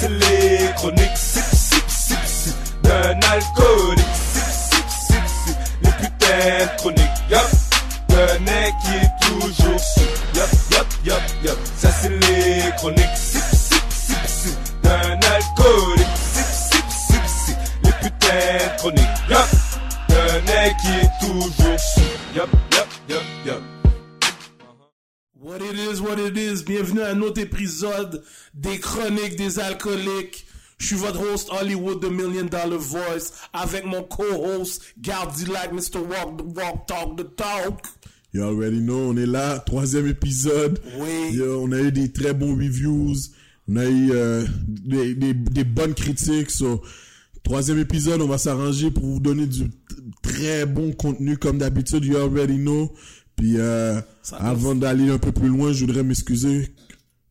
c'est les chroniques sip sip sip sip d'un alcoolique. Sip sip sip sip les putains chroniques. Yup, d'un mec qui est toujours sous. Yup, yup, yup, yup. Ça c'est les chroniques What it is. Bienvenue à un autre épisode des Chroniques des Alcooliques. Je suis votre host Hollywood, The Million Dollar Voice, avec mon co-host Gardilac, Mr. Walk the Walk, Talk the Talk. You already know, on est là, troisième épisode. Oui. Yo, on a eu des très bons reviews. On a eu euh, des, des, des bonnes critiques. So, troisième épisode, on va s'arranger pour vous donner du très bon contenu comme d'habitude. You already know. Puis euh, avant d'aller un peu plus loin, je voudrais m'excuser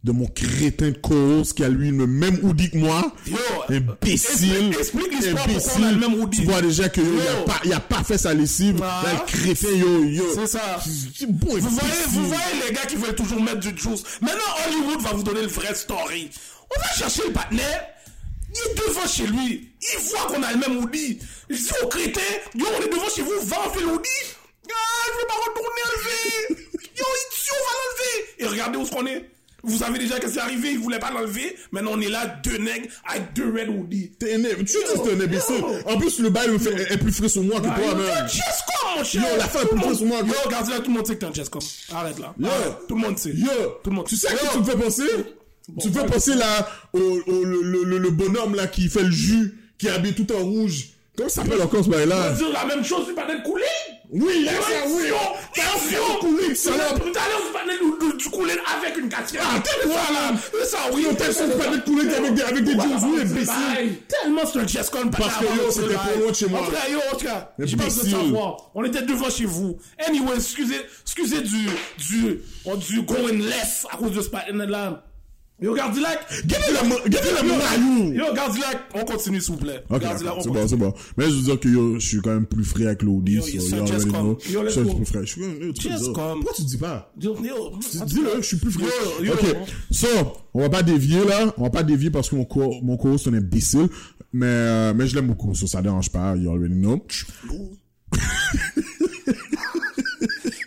de mon crétin de co-host qui a lui le même hoodie que moi. Yo, Imbécile. explique- explique l'histoire pourquoi on a le même hoodie. Tu vois déjà que yo, il, a pas, il a pas fait sa lessive. Ah. Là, le crétin, yo, yo. C'est ça. Bon, Vous voyez, imbécile. vous voyez les gars qui veulent toujours mettre du juice. Maintenant, Hollywood va vous donner le vrai story. On va chercher le partenaire. Il est devant chez lui. Il voit qu'on a le même hoodie. Je dis au crétin, yo, on est devant chez vous, va enlever le hoodie. Je vais pas retourner enlever. Yo, idiot, va l'enlever. Et regardez où ce qu'on est. Vous savez déjà que c'est arrivé, il voulait pas l'enlever. Maintenant, on est là, deux nègres avec deux red hoodies. T'es un Tu dis que t'es un imbécile. En plus, le bail est plus frais sur moi que toi, Yo, même. Chescom, mon cher. Yo, la femme est plus frais sur moi. Yo, regardez là, tout le monde sait que t'es un Chescom. Arrête là. Yo. Arrête. Tout le monde sait. Yo, Tout le monde. tu sais à qui tu me fais penser? tu me fais penser là, au, au- le, le, le- bonhomme là qui fait le jus, qui est habillé tout en rouge. Comment ça s'appelle encore ce bail On là? va dire la même chose, tu parlais de couler? Oui, là, ça, oui. Fion. coulé, Tout à l'heure, du- couler avec une casquette. Ah, C'est quoi, ça? C'est oui. T'as ça, tu parlais de couler avec des, avec des jeans, oui, imbécile. Tellement c'est un Chescon. Parce que, yo, c'était pas loin de chez moi. En tout cas, yo, en tout cas, j'ai pas besoin de Imbécile. savoir. On était devant chez vous. Anyway, excusez, excusez du, du, du going less à cause de ce là. Yo, Gardilac. Gardez la maillot. Yo, Gardilac, on continue, s'il vous plaît. Ok, c'est bon, c'est bon. Mais je veux dire que yo, je suis quand même plus frais avec l'Audi. Yo, so, sir, already just come. Yo, let's Je suis go. plus frais. Je suis Just come. Pourquoi tu dis pas? Yo, yo, Dis-le, je suis plus frais. Yo, yo. Ok, so, on va pas dévier là, on va pas dévier parce que mon co, mon co c'est un imbécile, mais, euh, mais je l'aime beaucoup, so ça dérange pas, you already know.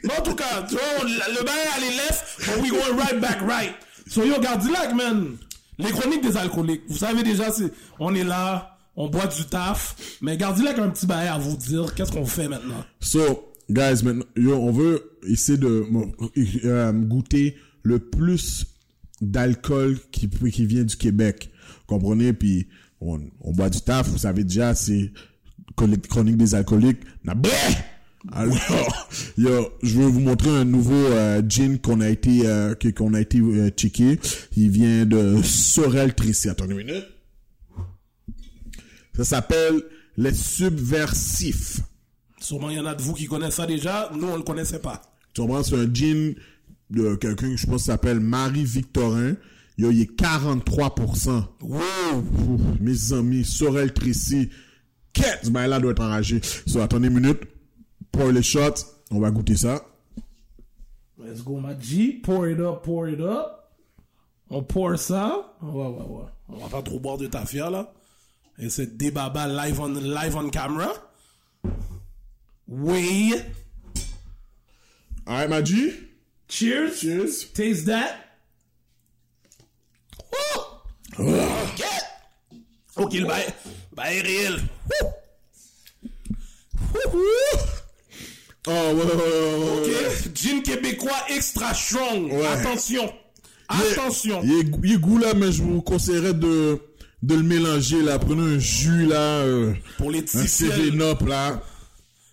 Mais en tout cas, tu vois, le le bail allait left, but we going right back right. So yo, Gardilac, man. Les chroniques des alcooliques. Vous savez déjà, c'est, on est là, on boit du taf. Mais Gardilac a un petit bail à vous dire. Qu'est-ce qu'on fait maintenant? So, guys, maintenant, yo, on veut essayer de euh, goûter le plus d'alcool qui, qui vient du Québec. Comprenez? Puis, on, on boit du taf, vous savez déjà, c'est chronique des alcooliques. Na! Alors, yo, je veux vous montrer un nouveau euh, gin qu'on a été euh, que- qu'on a été euh, checké. Il vient de Sorel Tracy. Attendez une minute. Ça s'appelle les subversifs. Sûrement, il y en a de vous qui connaissent ça déjà. Nous, on le connaissait pas. Tu comprends? C'est un jean de quelqu'un que je pense s'appelle Marie-Victorin. Yo, il est 43%. Wow! Ouf, mes amis, Sorel Tracy. Qu'est-ce ben là doit être enragé. So, attendez une minute. Pour les shots, on va goûter ça. Let's go, ma G. Pour it up, pour it up. On pour ça. Ouais, ouais. On va pas trop boire de tafia, là. Et c'est des babas live on, live on camera. Oui. Alright, Maji. Cheers. Cheers. Taste that. Oh. Ok. Ok, le bail, bail est réel. Oh, ouais, ouais, ouais, ouais, Ok. ouais. Gin québécois extra strong. Ouais. Attention. Attention. Il goût là, mais je vous conseillerais de, de le mélanger là. Prenez un jus là, euh, Pour les un Up là.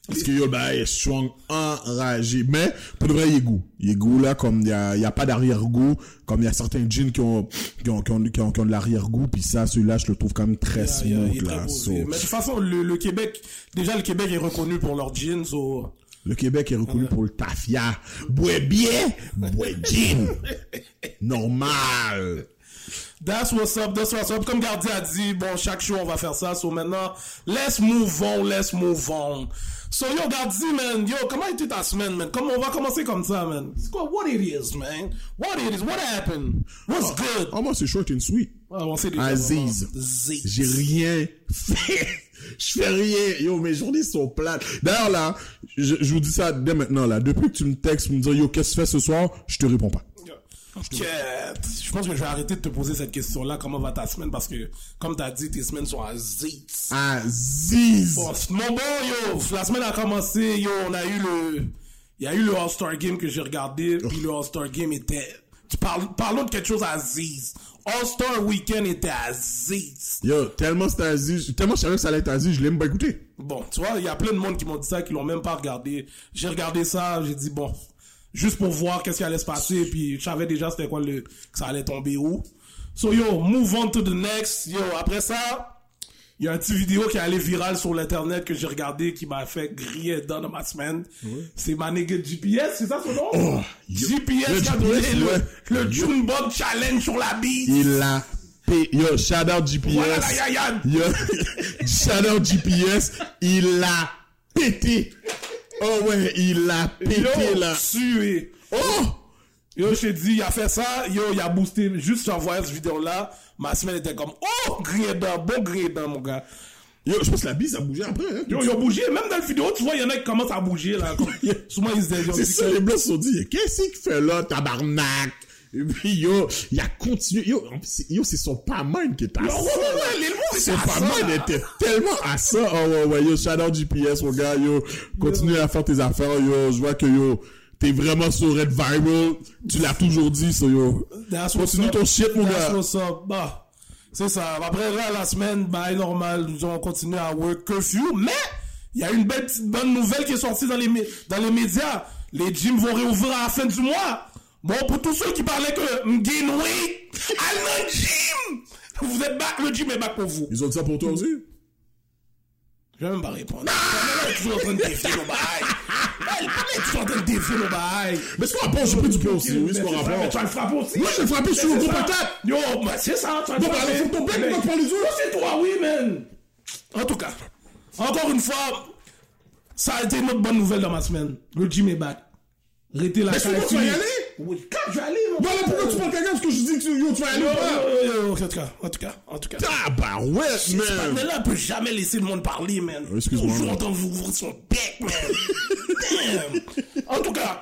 Parce que yo, bail est strong, enragé. Mais, pour de vrai, il goût. Il goût là, comme il y a, y a pas d'arrière-goût. Comme il y a certains jeans qui ont, qui ont, qui ont, qui ont, qui ont de l'arrière-goût. Puis ça, celui-là, je le trouve quand même très Il y a- il smooth très là. So, Mais de toute façon, le, le Québec, déjà le Québec est reconnu pour leurs jeans. So... le Québec est reconnu pour le tafia. Bois bien, bois jean. Normal. That's what's up, that's what's up. Comme Gardi a dit, bon, chaque show, on va faire ça. So maintenant, let's move on, let's move on. So yo, Gardi, man, yo, comment était ta semaine, man? Comment on va commencer comme ça, man? C'est quoi, what it is, man? What it is, what happened? What's good? Ah, moi, c'est short and sweet. Ah, on sait déjà. Aziz. J'ai rien fait. Je fais rien. Yo, mes journées sont plates. D'ailleurs, là, je, je vous dis ça dès maintenant, là. Depuis que tu me textes, me dire, yo, qu'est-ce que tu fais ce soir? Je te réponds pas. Ok. Je pense que je vais arrêter de te poser cette question-là. Comment va ta semaine? Parce que, comme t'as dit, tes semaines sont à Aziz. Aziz. Bon, mon bon, yo, la semaine a commencé, yo, on a eu le, il y a eu le All-Star Game que j'ai regardé, puis le All-Star Game était, tu parles, parlons de quelque chose à Aziz. All-Star Weekend était à Aziz. Yo, tellement c'était Aziz, tellement je savais que ça allait être Aziz, je l'ai même pas écouté. Bon, tu vois, il y a plein de monde qui m'ont dit ça, qui l'ont même pas regardé. J'ai regardé ça, j'ai dit bon, juste pour voir qu'est-ce qui allait se passer, puis je savais déjà c'était quoi le, que ça allait tomber où. So yo, move on to the next. Yo, après ça, il y a un petit vidéo qui est allé viral sur l'internet que j'ai regardé qui m'a fait griller dans ma semaine. C'est ma nigga GPS, c'est ça son nom? Oh. GPS Le qui a donné le, le Junebug Challenge sur la bite. Il a P- Yo, shout out GPS. Voilà la. Yo, shout out GPS. Il a pété. Oh ouais, il a pété Yo, là. tué. Oh! Yo, je t'ai dit, il a fait ça, yo, il a boosté, juste j'en voyais cette vidéo-là, ma semaine était comme, oh, dedans, bon dedans, mon gars. Yo, je pense que la bise a bougé après. Hein. Yo, ils ont bougé, même dans la vidéo, tu vois, il y en a qui commencent à bouger, là, comme, souvent ils se disent, C'est ça, les blancs se sont dit, qu'est-ce qu'il fait là, tabarnak? Et puis, yo, il a continué. Yo, en yo, c'est son pas mind qui est à ouais, ça. ouais, ouais, les mots, Son là. était tellement à ça. Oh, ouais, ouais, yo, shout out GPS, mon gars, yo. Continue à faire tes affaires, yo. Je vois que, yo, t'es vraiment sur Red Viral. Tu l'as toujours dit, so, yo. Continue ton shit, mon gars. Bah, c'est ça. Après, là, la semaine, bah, normal, nous allons continuer à work curfew, mais, il y a une belle petite bonne nouvelle qui est sortie dans les, dans les médias. Les gyms vont réouvrir à la fin du mois. Bon, pour tous ceux qui parlaient que m'gain weight, allez le gym! Vous êtes back, le gym est back pour vous. Ils ont dit ça pour toi aussi? Je vais même pas répondre. Elle est toujours en train de défier nos bails. Elle est toujours en train de défier nos bails. Mais c'est quoi rapport? J'ai pris du aussi, oui, c'est quoi Mais rapport? tu vas le frapper aussi. Moi, je l'ai frappé sur le gros patate. Yo, bah, c'est ça, tu vas le Bon, bah, frapper. faut que ton bec, Mais- il va parler du c'est toi, oui, man. En tout cas, encore une fois, ça a été une autre bonne nouvelle dans ma semaine. Le gym est back. Arrêtez la Mais bon, tu vas y aller? Oui, quand je vais aller, mon pourquoi tu parles quelqu'un? Parce que je dis que tu, yo, tu vas aller Yo, ou pas? yo, yo, yo, En tout cas, en tout cas, en tout cas. Ah, bah, ouais, man. Mais là, on peut jamais laisser le monde parler, man. Excuse-moi, Toujours man. en train d'ouvrir son bec, man. Damn. En tout cas,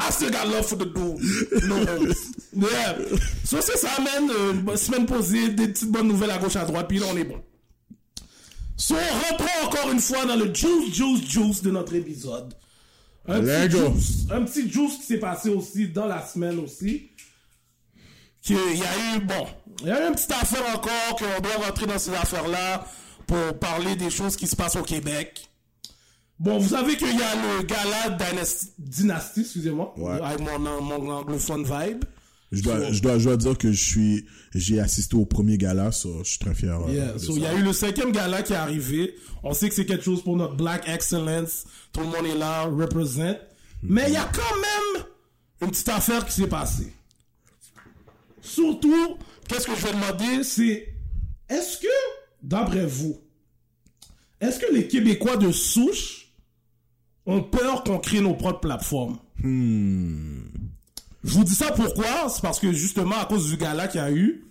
I still got love for the dude. No. Yeah. So, c'est ça, man. Euh, semaine posée, des petites bonnes nouvelles à gauche, à droite, puis là, on est bon. So, on reprend encore une fois dans le juice, juice, juice de notre épisode. Un petit juice, un petit juice qui s'est passé aussi dans la semaine aussi. Qu'il y a eu, bon, il y a eu une petite affaire encore qu'on doit rentrer dans ces affaires-là pour parler des choses qui se passent au Québec. Bon, vous savez qu'il y a le gala Dynasty, Dynasty excusez-moi, Ouais. avec mon, mon anglophone vibe. Je dois, je dois, je dois dire que je suis, j'ai assisté au premier gala, ça, je suis très fier. euh, Yeah, so, il y a eu le cinquième gala qui est arrivé. On sait que c'est quelque chose pour notre Black Excellence. Tout le monde est là, represent. Mais il y a quand même une petite affaire qui s'est passée. Surtout, qu'est-ce que je vais demander, c'est est-ce que, d'après vous, est-ce que les Québécois de souche ont peur qu'on crée nos propres plateformes? Je vous dis ça pourquoi? C'est parce que justement, à cause du gala qu'il y a eu,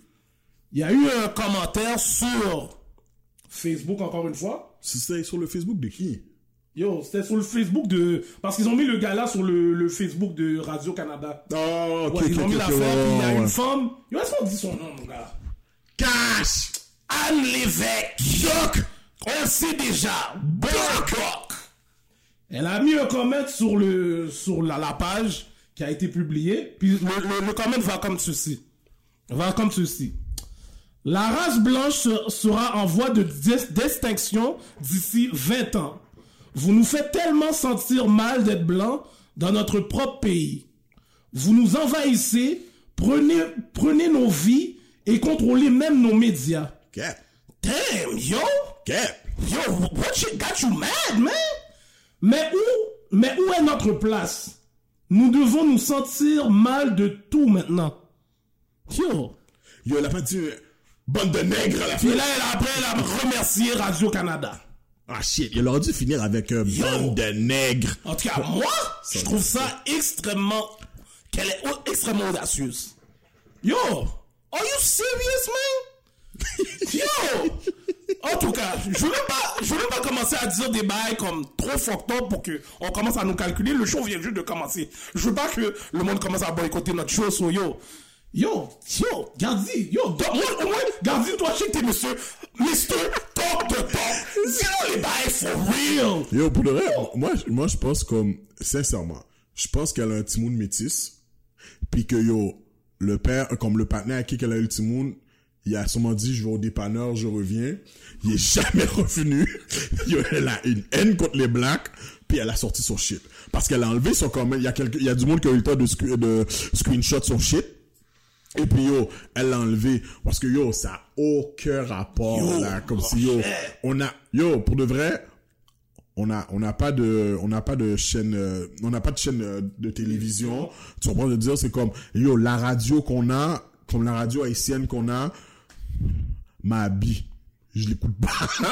il y a eu un commentaire sur Facebook, encore une fois. C'est sur le Facebook de qui? Yo, c'était sur le Facebook de... Parce qu'ils ont mis le gala sur le, le Facebook de Radio-Canada. Oh, ok, Ouais, ils ont mis l'affaire, il y a ouais, une femme... Yo, est-ce qu'on dit son nom, mon gars? Cash! Anne Lévesque. Doc. On le sait déjà. Doc. Elle a mis un comment sur le sur la, la page qui a été publiée. Puis le, le, le comment va comme ceci. Va comme ceci. La race blanche se- sera en voie de dis- d'extinction d'ici 20 ans. Vous nous faites tellement sentir mal d'être blanc dans notre propre pays. Vous nous envahissez, prenez, prenez nos vies et contrôlez même nos médias. Cap. Damn, yo! Cap. Yo, what shit got you mad, man? Mais où, mais où est notre place? Nous devons nous sentir mal de tout maintenant. Yo, Yo, elle a pas dit euh, bande de nègres à la fin. Et là, elle, après, elle a remercié Radio-Canada. Ah shit, il aurait dû finir avec euh, bande de nègres. En tout cas, moi, je trouve ça extrêmement... Qu'elle est extrêmement audacieuse. Yo! Are you serious, man? Yo! En tout cas, je veux même pas, je veux pas commencer à dire des bails comme trop fucked pour que on commence à nous calculer. Le show vient juste de commencer. Je veux pas que le monde commence à boycotter notre show, so yo. Yo, yo, Gardi, yo, do- moi, au moins, toi, je sais que t'es monsieur, Mr. Talk the Talk. Dis-nous les bails for real. Yo, pour de vrai, moi, moi, je pense comme, sincèrement, je pense qu'elle a un petit monde métis. Puis que, yo, le père, comme le partenaire à qui qu'elle a eu le petit monde, il a sûrement dit, je vais au dépanneur, je reviens. Il est jamais revenu. Elle a une haine contre les blacks. Puis elle a sorti son shit. Parce qu'elle a enlevé son comment, il y a quelques, il y a du monde qui a eu le temps de, sc- de screenshot son shit. Et puis yo, elle l'a enlevé parce que yo, ça a aucun rapport Yo, là, comme si yo, on a, yo, pour de vrai, on a, on n'a pas de, on n'a pas de chaîne, euh, on n'a pas de chaîne euh, de télévision. Tu comprends de dire, c'est comme, yo, la radio qu'on a, comme la radio haïtienne qu'on a, ma vie. Je l'écoute pas.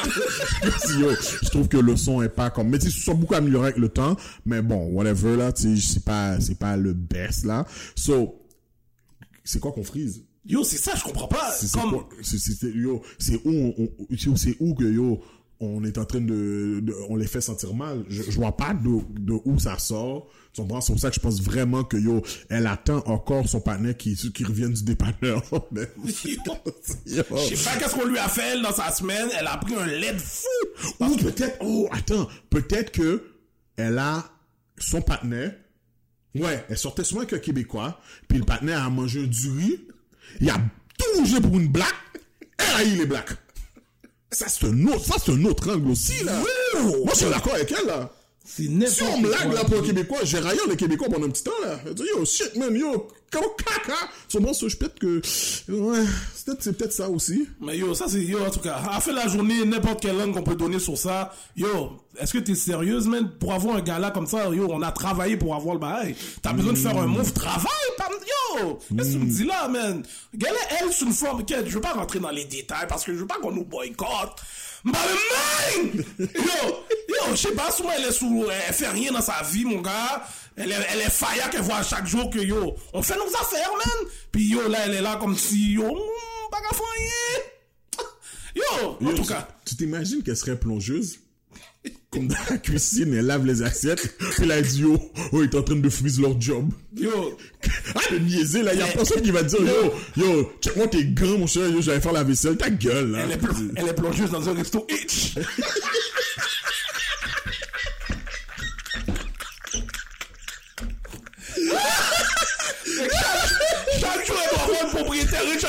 Je trouve que le son est pas comme, mais tu se sont beaucoup améliorés avec le temps, mais bon, whatever, là, tu sais, c'est pas, c'est pas le best, là. So, c'est quoi qu'on frise? Yo, c'est ça, je comprends pas. C'est Comme, c'est- yo, c'est où- c'est où que yo, on est en train de, de- on les fait sentir mal. Je, je vois pas de, de où ça sort. Tu comprends? C'est pour ça que je pense vraiment que yo, elle attend encore son partenaire qui, qui revienne du dépanneur. Je sais pas qu'est-ce qu'on lui a fait elle, dans sa semaine. Elle a pris un lait de fou. Ou peut-être, oh, attends, peut-être que elle a son partenaire. Ouais, elle sortait souvent avec un Québécois, puis le partenaire a mangé du riz, il a tout mangé pour une blague, elle a eu les blacks. Ça, c'est un autre, ça, c'est un autre angle aussi, là. Moi, je suis d'accord avec elle, là. Si on me lag, quoi. là, pour un Québécois, j'ai raillé les Québécois pendant un petit temps, là. Je dis, yo, shit, man, yo, caca? Moi, ça, je peut-être que, ouais, c'est peut-être, ça aussi. Mais yo, ça c'est yo en tout cas. À de la journée, n'importe quelle langue qu'on peut donner sur ça. Yo, est-ce que t'es sérieuse, man? Pour avoir un gars-là comme ça, yo, on a travaillé pour avoir le bail. T'as besoin de faire un move, travail, pam, yo! Qu'est-ce que tu me dis là, man? Gala, elle, c'est une forme, je veux pas rentrer dans les détails parce que je veux pas qu'on nous boycotte. Mais man! Yo, yo, je sais pas, souvent elle est sous, elle fait rien dans sa vie, mon gars. Elle est, elle est faya qu'elle voit chaque jour que yo, on fait nos affaires, man. Puis yo, là, elle est là comme si, yo, hmm, pas rien. Yo, en Yo, tout cas. Tu t'imagines qu'elle serait plongeuse? Comme dans la cuisine, elle lave les assiettes. Puis là, elle dit, yo, oh, ils est en train de freeze leur job. Yo, Ah, de niaiser, là. Il y a personne qui va dire, yo, yo, check-moi tes gants, mon cher, yo, j'allais faire la vaisselle. Ta gueule, là. elle est, plongeuse dans un resto Hitch.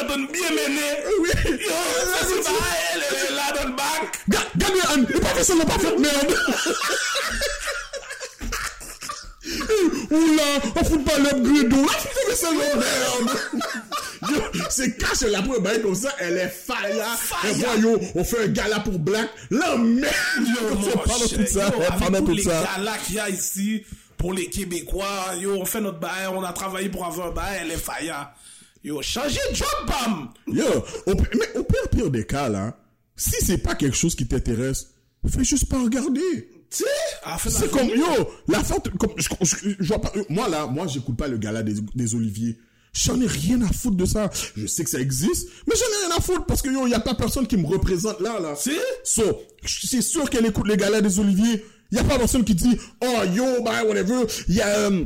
en donne bien mené. Oui. Yo, ça c'est pas elle, dans le bac. Ga- Gagne, Anne, et pas fait n'a pas fait, merde. Oula, on fout pas l'upgrade, là, tu fais ça, merde. Yo, c'est cash, elle a pris un bail comme ça, elle est fire. Fire. Et moi, yo, on fait un gala pour Black. La merde. Pendant tout ça, pendant tout ça. galas qu'il y a ici pour les Québécois, yo, on fait notre bail, on a travaillé pour avoir un bail, elle est faya. Yo, changez de job, bam! Yo, au, mais au pire, pire des cas, là, si c'est pas quelque chose qui t'intéresse, fais juste pas regarder. C'est comme, yo, la faute, comme, je, je, je vois pas, moi là, moi j'écoute pas le gala des, des Oliviers. J'en ai rien à foutre de ça. Je sais que ça existe, mais j'en ai rien à foutre parce que yo, y a pas personne qui me représente là, là. Si? So, c'est sûr qu'elle écoute les galas des Oliviers. Y a pas personne qui dit, oh yo, bah, whatever. Y a, euh,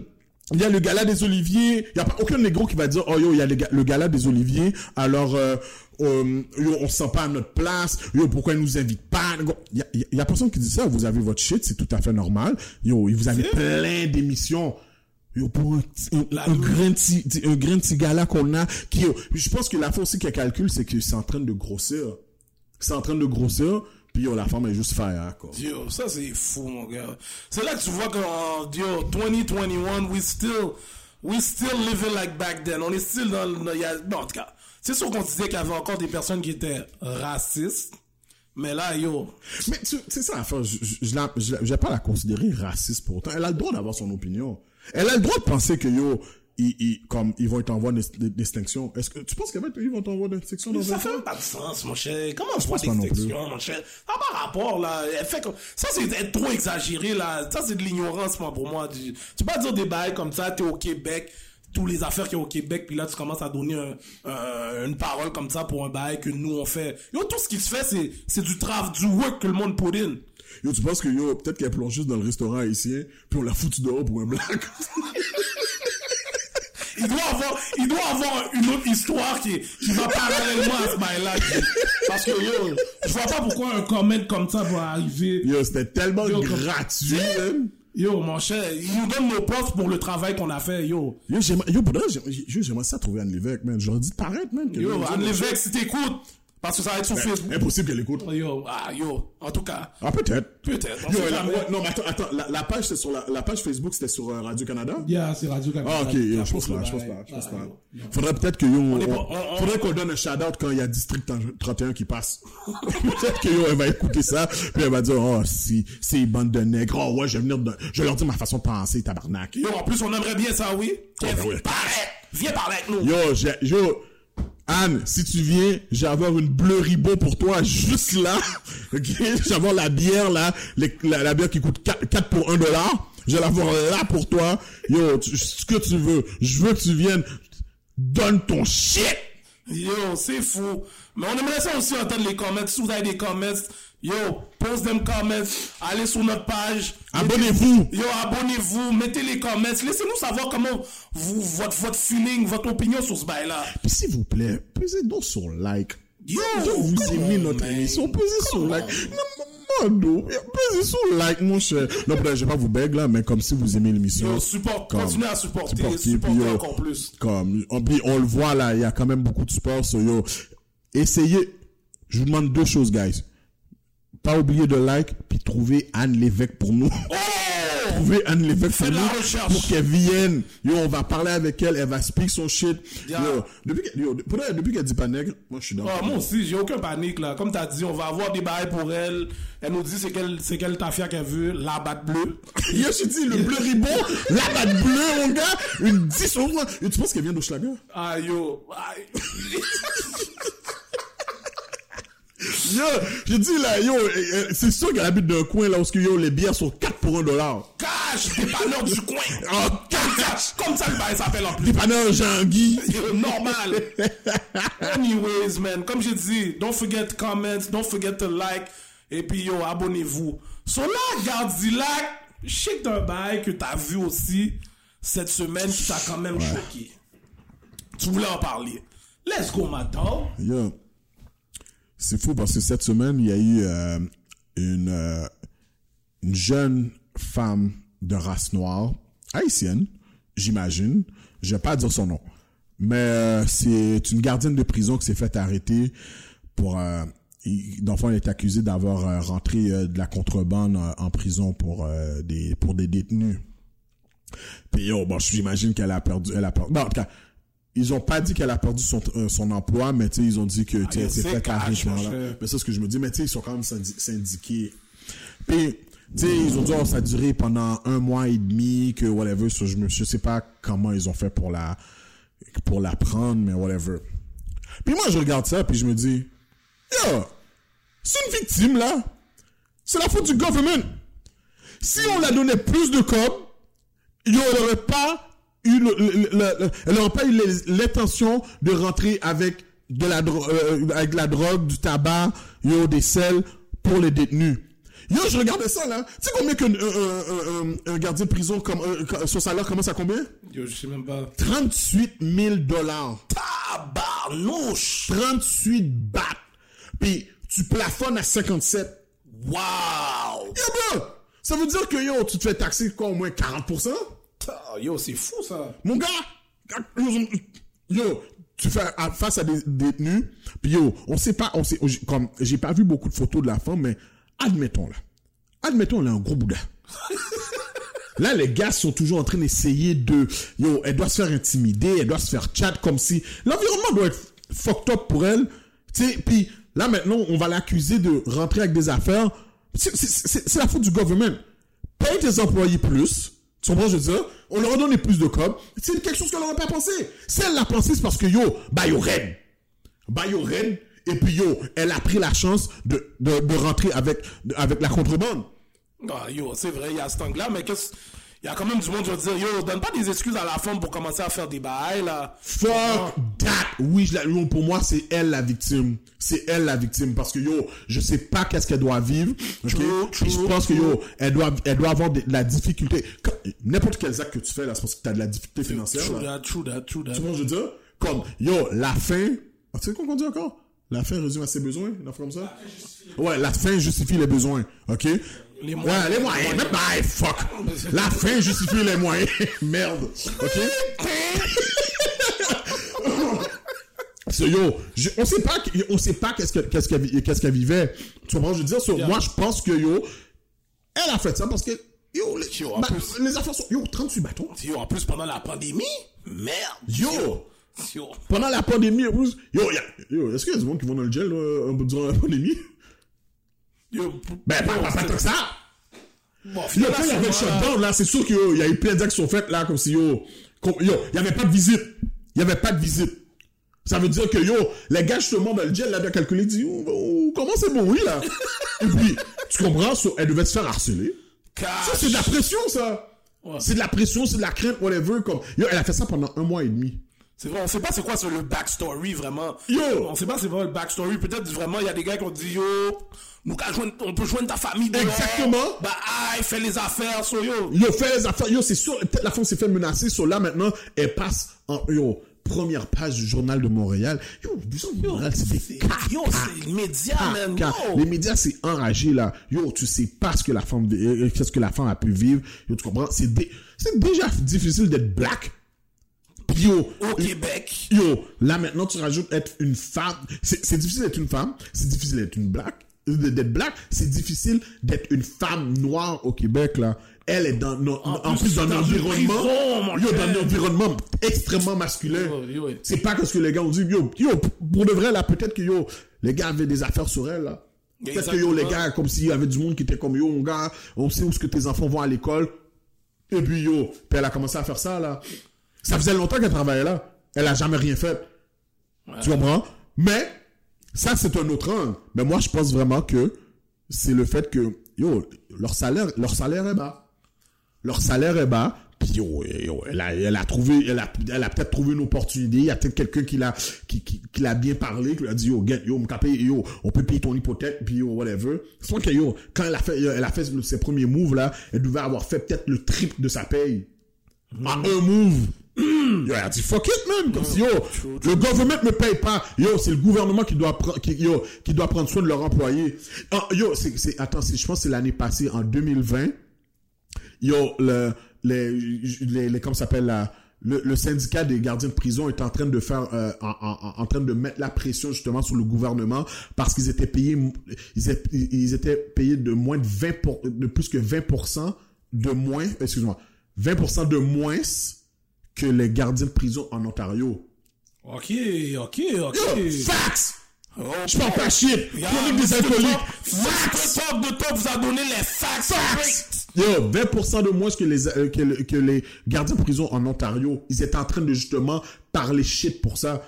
il y a le gala des Oliviers. Il y a pas aucun négro qui va dire, oh yo, il y a le, le gala des Oliviers. Alors, euh, euh, yo, on se sent pas à notre place. Yo, pourquoi ils nous invitent pas? Il y a, y personne qui dit ça. Vous avez votre shit, c'est tout à fait normal. Yo, vous avez plein d'émissions. Yo, pour un, un, un grain de un grain de gala qu'on a, qui, je pense que la fois aussi calcule, c'est que c'est en train de grossir. C'est en train de grossir, puis yo, la femme est juste fire, quoi. Yo, ça c'est fou, mon gars. C'est là que tu vois qu'en yo, 2021, we still, we still living like back then. On est still dans, le- bon, en tout cas, c'est sûr qu'on disait qu'il y avait encore des personnes qui étaient racistes. Mais là, yo, Mais tu- c'est ça l'affaire, je, je vais pas la considérer raciste pour autant. Elle a le droit d'avoir son opinion. Elle a le droit de penser que yo, ils, ils- comme, ils vont être en voie d'ex- d'extinction. Est-ce que, tu penses qu'ils vont être en voie d'extinction dans Ça 20 fait pas de sens, mon cher. Comment Je non plus. d'extinction, mon cher? Ça n'a pas rapport, là. Fait. Ça, c'est être trop exagéré, là. Ça, c'est de l'ignorance, moi, pour moi. Tu tu peux pas dire des bails comme ça, t'es au Québec, tous les affaires qu'il y a au Québec, puis là, tu commences à donner un- un- une parole comme ça pour un bail que nous, on fait. Yo, tout ce qui se fait, c'est, c'est du travail, du work que le monde put in. Yo, tu penses que yo, peut-être qu'elle plonge juste dans le restaurant haïtien, puis on l'a foutu dehors pour un blague. Il doit avoir, il doit avoir une autre histoire qui, qui va parallèlement à qui- Parce que, yo, je vois pas pourquoi un comment comme ça va arriver. Yo, c'était tellement Yo, gratuit. Yo, mon cher, il nous donne nos postes pour le travail qu'on a fait, yo. Yo, j'aimerais, yo, j'aimerais- ça trouver Anne Lévesque, man. J'aurais dit paraître, man. yo, Anne Lévesque, si t'écoutes, parce que ça va être sur Facebook. Impossible qu'elle écoute. Yo, ah, yo, en tout cas, Ah, peut-être. peut-être. non, mais attends, attends, la, la page, sur la, la page Facebook, c'était sur euh, Radio-Canada? Yeah, c'est Radio Canada. Ah, ok, yo, je pense pas, je pense pas, je pense pas. yo. Faudrait peut-être que yo, on, on- on- faudrait qu'on donne un shout-out quand il y a District 31 qui passe. peut-être que yo, elle va écouter ça, puis elle va dire, oh, si, c'est une bande de nègres, oh, ouais, je vais venir, de- je vais leur dire ma façon de penser, tabarnak. Yo, en plus, on aimerait bien ça, oui. Tiens, ben oui. viens parler avec nous. Yo, yo, Anne, si tu viens, j'ai avoir une bleue ribot pour toi juste là. Ok, j'ai avoir la bière là, la, bière qui coûte 4, 4 pour 1 dollar. Je vais l'avoir là pour toi. Yo, ce que tu veux. Je veux que tu viennes. Donne ton shit. Yo, c'est fou. Mais on aimerait ça aussi entendre les comments. Si vous avez des comments, yo, post them comments. Allez sur notre page. Abonnez-vous. Yo, abonnez-vous. Mettez les comments. Laissez-nous savoir comment vous, votre, votre feeling, votre opinion sur ce bail-là. Puis s'il vous plaît, pesez donc sur like. Yo, vous aimez on, notre man. émission, pesez sur like. on. Non, non, pesez sur like, mon cher. Non, je vais pas vous beg là, mais comme si vous aimez l'émission. Yo, support, Comme- continuez à supporter. supporter, Supporter, puis yo, encore plus. Comme, on, puis on le voit là, il y a quand même beaucoup de sport. So yo, essayez. Je vous demande deux choses, guys. Pas oublier de like, puis trouver Anne Lévesque pour nous. Oh! trouver Anne Lévesque pour nous, pour qu'elle vienne. Yo, on va parler avec elle, elle va speak son shit. Yeah. Yo, depuis qu'elle, yo, depuis qu'elle dit pas nègre, moi je suis dans. Ah, moi aussi, j'ai aucun panique, là. Comme t'as dit, on va avoir des bails pour elle. Elle nous dit c'est quelle, c'est quelle tafia qu'elle veut, la batte bleue. Yo, je dit, le bleu ribon, la batte bleue, mon gars, une 10 au moins. Yo, tu penses qu'elle vient d'Hochelaga? Ah, yo. Ah, Yo, je dis là, yo, euh, euh, c'est sûr qu'elle habite d'un coin là où yo, les bières sont 4 pour 1 dollar. cash, dépanneur du coin. Oh, ça, comme ça le bail s'appelle en plus. Dépanneur Jean-Guy. Normal. Anyways, man, comme j'ai dit, don't forget to comment, don't forget to like, et puis yo, abonnez-vous. So là, Gardilac, je sais que un bail que t'as vu aussi cette semaine qui t'a quand même choqué. Tu voulais en parler. Let's go, maintenant. Yo, c'est fou parce que cette semaine, il y a eu euh, une, euh, une jeune femme de race noire, haïtienne, j'imagine. Je vais pas dire son nom. Mais euh, c'est une gardienne de prison qui s'est fait arrêter pour... Euh, fond, elle est accusée d'avoir euh, rentré euh, de la contrebande en prison pour, des, pour des détenus. Puis yo, bon, j'imagine qu'elle a perdu, elle a perdu. Bon, en tout cas, ils ont pas dit qu'elle a perdu son, euh, son emploi, mais ils ont dit que s'est c'est voilà. cher. Mais c'est ce que je me dis, mais ils sont quand même syndi- syndiqués. Puis, tu sais, ils ont dit, oh, ça a duré pendant un mois et demi, que whatever, so, je me, je sais pas comment ils ont fait pour la, pour la prendre, mais whatever. Puis moi, je regarde ça, puis je me dis, yo, c'est une victime, là. C'est la faute du government. Si on la donnait plus de com, il n'aurait pas eu le- le- le- le- elle n'aurait pas eu l'intention de rentrer avec de la euh, avec de la drogue, du tabac, yo, des sels pour les détenus. Yo, je regardais ça là. Tu sais combien qu'un un, un- un- un gardien de prison comme euh, son salaire commence à combien? Yo, je sais même pas. 38 000 dollars. Tabarnouche! 38 bahts. Puis tu plafonnes à 57. Wow! Yo, bro, ça veut dire que yo, tu te fais taxer quoi au moins 40%? Yo, c'est fou, ça. Mon gars, yo, tu fais face à des détenus, puis yo, on sait pas, on sait, comme, j'ai pas vu beaucoup de photos de la femme, mais admettons là, admettons a un gros bouddha. Là, les gars sont toujours en train d'essayer de, yo, elle doit se faire intimider, elle doit se faire chat comme si l'environnement doit être fucked up pour elle, tu sais, puis là maintenant, on va l'accuser de rentrer avec des affaires. C'est- la faute du gouvernement paye tes employés plus. Tu comprends, je veux dire? On leur a plus de cob. C'est quelque chose qu'elle n'aurait pas pensé. Si elle l'a pensé, c'est parce que yo, bah yo reine. Bah. Et puis yo, elle a pris la chance de, rentrer avec, la contrebande. Ah, yo, c'est vrai, il y a cet angle-là, mais qu'est-ce. Il y a quand même du monde qui va dire, yo, donne pas des excuses à la femme pour commencer à faire des bails, là. Fuck that. Oui, je la- yo, pour moi, c'est elle la victime. C'est elle la victime parce que yo, je sais pas qu'est-ce qu'elle doit vivre. ok? True, Puis je true, pense que true. yo, elle doit, elle doit avoir de, de la difficulté. N'importe quel acte que tu fais là, c'est parce que t'as de la difficulté financière. True là. that, true that, true that. Tu vois ce que je veux dire? Comme, yo, la fin. Ah, tu sais quoi qu'on dit encore? La fin résume à ses besoins, une affaire comme ça? Ouais, la fin justifie les besoins, ok? Les moyens. Ouais, les moyens. Mais bah, fuck. La fin justifie les moyens. Merde. Ok? So, yo, je- on sait pas, on sait pas qu'est-ce que- qu'est-ce qu'elle qu'est-ce qu'elle vivait. Tu comprends? Je veux dire, so, moi, je pense que, yo, elle a fait ça parce que, yo, les, Yo, bah, plus- les affaires sont, yo, 38 bâtons. Yo, en plus, pendant la pandémie, merde. Yo! Yo. Pendant la pandémie, yo, y a- yo, est-ce qu'il y a du monde qui vont dans le gel, là, durant la pandémie? Ben, pas, pas, pas tant que ça! Bon, Yo, quand il y avait le shutdown, là, c'est sûr qu'il y a eu plein d'actes qui sont faites, là, comme si, yo, comme- yo, il y avait pas de visite. Il y avait pas de visite. Ça veut dire que, yo, les gars, justement, dans le gel, là, bien calculé, dit, oh, oh, comment c'est bon, oui, là? Et puis, tu comprends, so, elle devait se faire harceler. Cash. Ça, c'est de la pression, ça! Ouais. C'est de la pression, c'est de la crainte, whatever, comme, yo, elle a fait ça pendant un mois et demi. C'est vrai, on sait pas c'est quoi sur le backstory vraiment. Yo! On sait pas c'est quoi le backstory. Peut-être vraiment il y a des gars qui ont dit yo, nous on peut joindre ta famille dehors. Exactement. Bah aïe, fais les affaires, so yo. Yo, fais les affaires. Yo, c'est sûr, peut-être la femme s'est fait menacer. Sur là, maintenant, elle passe en, yo, première page du journal de Montréal. Yo, le journal de Montréal, c'est des Yo, c'est les médias, Yo. les médias, c'est enragé, là. Yo, tu sais pas ce que la femme, euh, euh, qu'est-ce que la femme a pu vivre. Yo, tu comprends? C'est dé- c'est déjà difficile d'être black. Yo, Au Québec. yo, là maintenant, tu rajoutes être une femme. C'est difficile d'être une femme. C'est difficile d'être une black. euh, D'être black, c'est difficile d'être une femme noire au Québec, là. Elle est dans, en, plus, plus dans un environnement, prison, yo, dans un environnement extrêmement masculin. C'est pas que ce que les gars ont dit, yo, yo, pour de vrai, là, peut-être que, yo, les gars avaient des affaires sur elle, là. Peut-être que, yo, les gars, comme s'il y avait du monde qui était comme, yo, mon gars, on sait où est-ce que tes enfants vont à l'école. Et puis, yo, puis elle a commencé à faire ça, là. Ça faisait longtemps qu'elle travaillait là. Elle a jamais rien fait. Tu comprends? Mais, ça, c'est un autre angle. Mais moi, je pense vraiment que c'est le fait que, yo, leur salaire, leur salaire est bas. Leur salaire est bas. Puis, yo, yo, elle a, elle a trouvé, elle a, elle a peut-être trouvé une opportunité. Il y a peut-être quelqu'un qui l'a, qui, qui, qui l'a bien parlé, qui lui a dit, yo, get, yo, on peut payer, yo, on peut payer ton hypothèque, puis yo, whatever. Vrai que, yo, quand elle a fait, elle a fait ses premiers moves, là, elle devait avoir fait peut-être le triple de sa paye. En un move. Yo, elle a dit fuck it, man. Comme si, yo, le gouvernement me paye pas. Yo, c'est le gouvernement qui doit prendre, qui, yo, qui doit prendre soin de leurs employés. Ah, yo, c'est, c'est, attends, je pense que c'est l'année passée, en 2020. Yo, le, les, les, les, comment s'appelle là? Le, le syndicat des gardiens de prison est en train de faire, euh, en, en, en train de mettre la pression justement sur le gouvernement parce qu'ils étaient payés, ils étaient, ils étaient payés de moins de 20 pour- de plus que 20% de moins, excuse-moi, 20% de moins que les gardiens de prison en Ontario. Ok, ok, ok. Yo, facts! Oh, Je parle pas shit! Regarde, Chronique des alcooliques! Top- Mr. Top de Top vous a donné les facts. Facts! Yo, 20% de moins que les, euh, que, le- que les gardiens de prison en Ontario. Ils étaient en train de justement parler shit pour ça.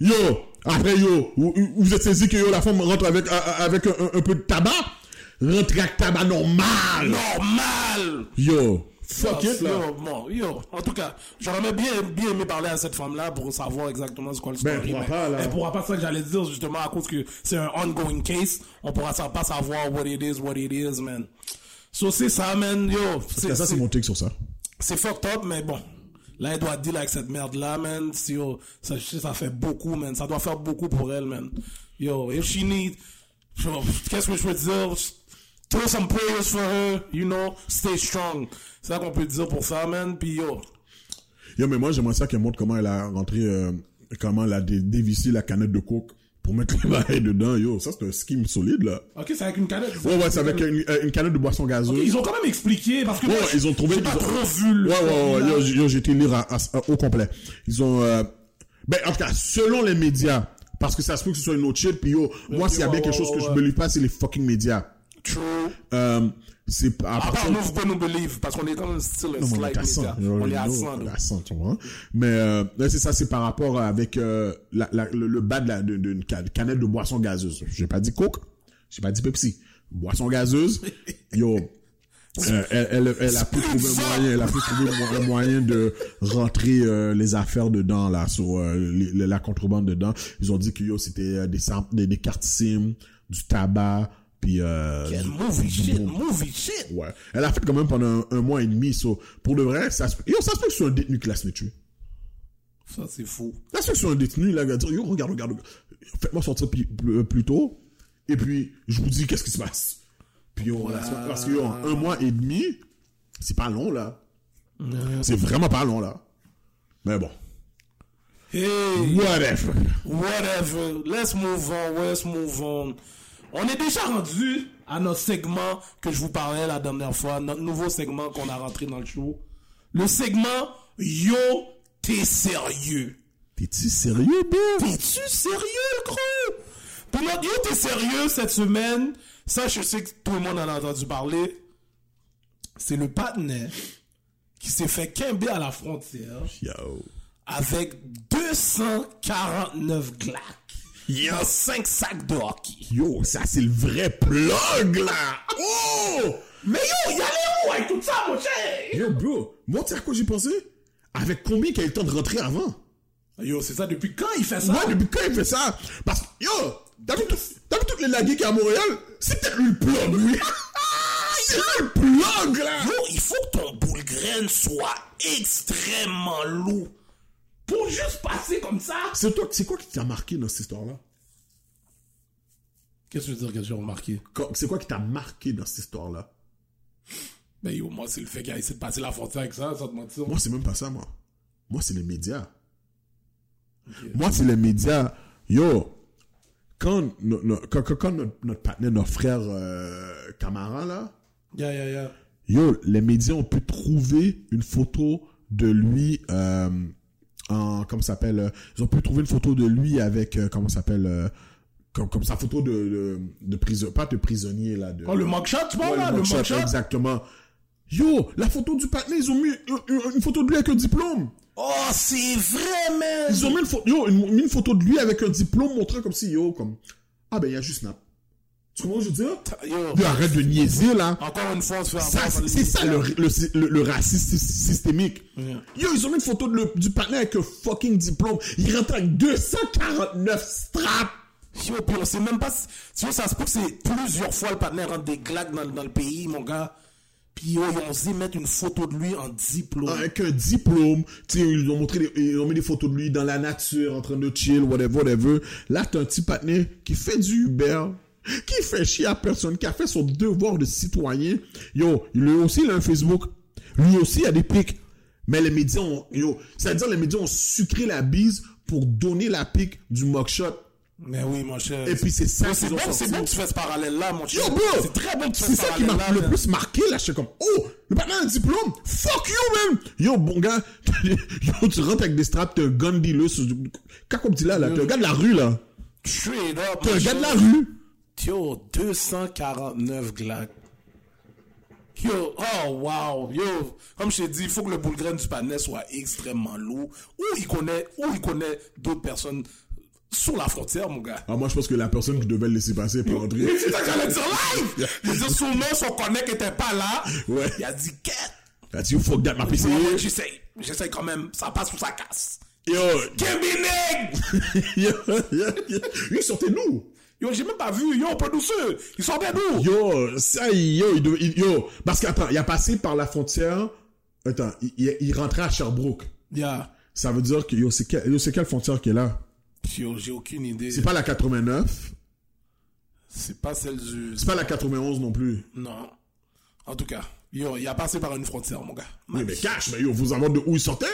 Yo, après yo, vous, vous êtes saisi que yo, la femme rentre avec, euh, avec un, un- un peu de tabac? Rentre avec tabac normal! Normal. Yo, fuck Yo, it. Yo, bon, yo, en tout cas, j'aurais bien, bien aimé parler à cette femme-là pour savoir exactement ce qu'elle le Ben, story. elle pourra mais pas, là. Elle pourra pas, ça que j'allais dire, justement, à cause que c'est un ongoing case. On pourra pas savoir what it is, what it is, man. So, c'est ça, man, yo. C'est, Ça, c'est mon take sur ça. c'est fucked up, mais bon. Là, elle doit deal avec cette merde-là, man. Si, yo, ça, ça fait beaucoup, man. Ça doit faire beaucoup pour elle, man. Yo, if she need, qu'est-ce que je peux dire? Throw some prayers for her, you know, stay strong. C'est ça qu'on peut dire pour ça, man. Puis yo, Yo, mais moi, j'aimerais ça qu'elle montre comment elle a rentré, euh, comment elle a dé- dévissé la canette de coke pour mettre les barils dedans. Yo, ça, c'est un scheme solide, là. ok, c'est avec une canette. Ouais, ouais, c'est avec une, euh, une canette de boisson gazeuse. Ils ont quand même expliqué parce que Ouais, moi, ils ont trouvé. J'ai pas ont- trop vu le. Ouais, ouais, ouais. là. Yo, j'ai été lire à- à- au complet. Ils ont. euh, Ben, en tout cas, selon les médias, parce que ça se peut que ce soit une autre shit, puis yo, moi, s'il y a ouais, bien quelque ouais, chose que ouais, je ouais. me lis pas, c'est les fucking médias. True. Euh, c'est à À part nous, vous pouvez nous believe, parce qu'on est quand même still a Non, on est à 100. media. you On est à know, 100, on est à 100, tu vois. Mais euh, c'est ça, c'est par rapport avec euh, la, la- le, le bas de la- de- d'une ca- canette de boisson gazeuse. J'ai pas dit Coke, j'ai pas dit Pepsi. Boisson gazeuse, yo, euh, elle, elle, elle a pu trouver un moyen, elle a pu trouver un moyen de rentrer euh, les affaires dedans là, sur euh, les- la contrebande dedans. Ils ont dit que yo, c'était euh, des, des, des cartes SIM, du tabac, puis euh, du- movie shit, bon- movie shit. Ouais. Elle a fait quand même pendant un, un mois et demi. So, pour de vrai, ça se. Yo, ça se peut que un détenu qui l'a snitché. Ça, c'est fou. Ça se peut que ce soit un détenu, là, va dire, yo, regarde, regarde, regarde. Faites-moi sortir plus, plus, plus tôt. Et puis, je vous dis qu'est-ce qui se passe. Puis, yo, là, c'est- parce que, yo, un mois et demi, c'est pas long, là. C'est vraiment pas long, là. Mais bon. Hey, Whatever. whatever. Let's move on, let's move on. On est déjà rendu à notre segment que je vous parlais la dernière fois, notre nouveau segment qu'on a rentré dans le show. Le segment Yo, t'es sérieux. T'es-tu sérieux, bro? T'es-tu sérieux, gros? Pour notre Yo, t'es sérieux cette semaine? Ça, je sais que tout le monde en a entendu parler. C'est le partenaire qui s'est fait quimber à la frontière Yo. avec 249 glacs. Yo. Dans 5 sacs de hockey. Yo, ça, c'est le vrai plug, là. Oh! Mais yo, y allait où avec tout ça, mon cher? Yo, bro. Moi, tu sais à quoi j'ai pensé? Avec combien qu'il a eu le temps de rentrer avant? Yo, c'est ça, depuis quand il fait ça? Ouais, depuis quand il fait ça? Parce que, yo, t'as vu, tout- t'as vu toutes les lagues qu'il y a à Montréal? C'est peut-être lui le plug, lui. C'est lui le plug, là. Yo, il faut que ton boule graine soit extrêmement lourd. Pour juste passer comme ça. C'est toi, c'est quoi qui t'a marqué dans cette histoire-là? Qu'est-ce que tu veux dire que j'ai remarqué? C'est quoi qui t'a marqué dans cette histoire-là? Ben yo, moi, c'est le fait qu'il a essayé de passer la frontière avec ça, ça te mentir. Moi, c'est même pas ça, moi. Moi, c'est les médias. Moi, c'est les médias. Yo, quand, no- no- quand, quand- quand notre, notre partenaire, notre frère euh, Camara, là, Ya, ya, ya. Yo, les médias ont pu trouver une photo de lui euh, en comment ça s'appelle euh, Ils ont pu trouver une photo de lui avec euh, comment ça s'appelle euh, comme, comme sa photo de de, de prison pas de prisonnier là de Oh, le mugshot, tu vois, là, le mugshot, exactement. Yo, la photo du partenaire, ils ont mis une, photo de lui avec un diplôme. Oh, c'est vrai, man! Ils ont mis une yo, une photo de lui avec un diplôme montrant comme si yo comme ah ben il y a juste Snap. Tu que je veux dire? Yo, arrête de niaiser là. encore une fois, c'est ça le, le, le, le racisme sy- systémique. Yo, ils ont mis une photo de le- du partenaire avec un fucking diplôme. Il rentre avec 249 straps. Yo, puis on sait même pas. Tu vois, ça se peut que c'est plusieurs fois le partenaire rentre des glaques dans, dans le pays, mon gars. Puis yo, ils ont osé mettre une photo de lui en diplôme. Avec un diplôme. Tu ils ont montré, ils ont mis des photos de lui dans la nature, en train de chill, whatever, whatever. Là, t'as un petit partenaire qui fait du Uber, qui fait chier à personne, qui a fait son devoir de citoyen. Yo, lui aussi, il a un Facebook. Lui aussi, il a des pics. Mais les médias ont, yo, c'est-à-dire les médias ont sucré la bise pour donner la pique du mugshot. Mais oui, mon cher. Et puis c'est ça c'est bon, c'est bon que tu fais ce parallèle-là, mon cher. Yo, bro! C'est très bon que tu C'est fasses ce ça qui m'a parallèle-là. le plus marqué, là. J'étais comme, oh, le partenaire a un diplôme? Fuck you, man. Yo, bon gars. Yo, tu rentres avec des straps, t'es un gun dealer. Quand comme tu là, là, t'es un gars de la rue, là. T'es un gars de la rue. Yo, 249 glaques. Yo, oh wow, yo, comme je t'ai dit, il faut que le boule du panais soit extrêmement lourd. Ou il connaît, ou il connaît d'autres personnes sur la frontière, mon gars? Ah, moi, je pense que la personne qui devait le laisser passer pour rentrer. Mais c'est ça que j'allais dire live! Il dit son nom, son connect était pas là. Ouais. Il a dit, quête! T'as dit, fuck that, ma PC. J'essaye, j'essaye quand même, ça passe ou ça casse. Yo, Kimby yo, yo, yo. Lui, sortez nous. Yo, j'ai même pas vu, yo, pas douceux. Ils sont bien d'où? Yo, ça, yo, il yo. Parce qu'attends, il a passé par la frontière. Attends, il, il, il rentrait à Sherbrooke. Yeah. Ça veut dire que, yo, c'est quel- quelle frontière qui est là? Yo, j'ai aucune idée. C'est pas la 89. C'est pas celle du. C'est pas la 91 non plus. Non. En tout cas, yo, il a passé par une frontière, mon gars. Oui, mais cash, mais yo, vous savez de où il sortait?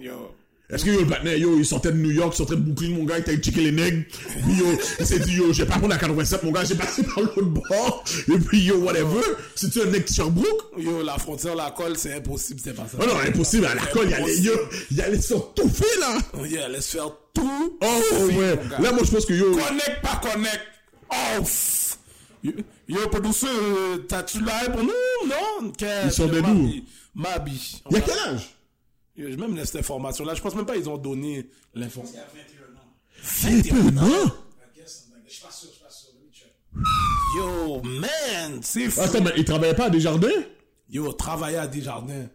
Yo. Est-ce que yo, le partenaire, yo, il sortait de New York, il sortait de Brooklyn, mon gars, il était checké les nègres. Puis yo, il s'est dit, yo, j'ai pas prendre la 87, mon gars, j'ai passé par l'autre bord. Et puis yo, whatever. C'est-tu un nègre de Sherbrooke? Yo, la frontière, la colle, c'est impossible, c'est pas ça. Oh non, impossible, à la colle, il allait, yo, il allait se touffer, là. Yeah, laisse faire tout. Oh, ouais. Là, moi, je pense que yo, Connect, pas connect. Oh, pff. Yo, Yo, producer, euh, t'as-tu l'air pour nous? Non? Ils sont de d'où? Mabi. Il y a quel âge? Même laisse cette information-là. Je pense même pas qu'ils ont donné l'information. C'est un peu, non? Je suis pas sûr, je suis pas sûr. Yo, man, c'est fou. Attends, mais il travaillait pas à Desjardins? Yo, travailler à Desjardins.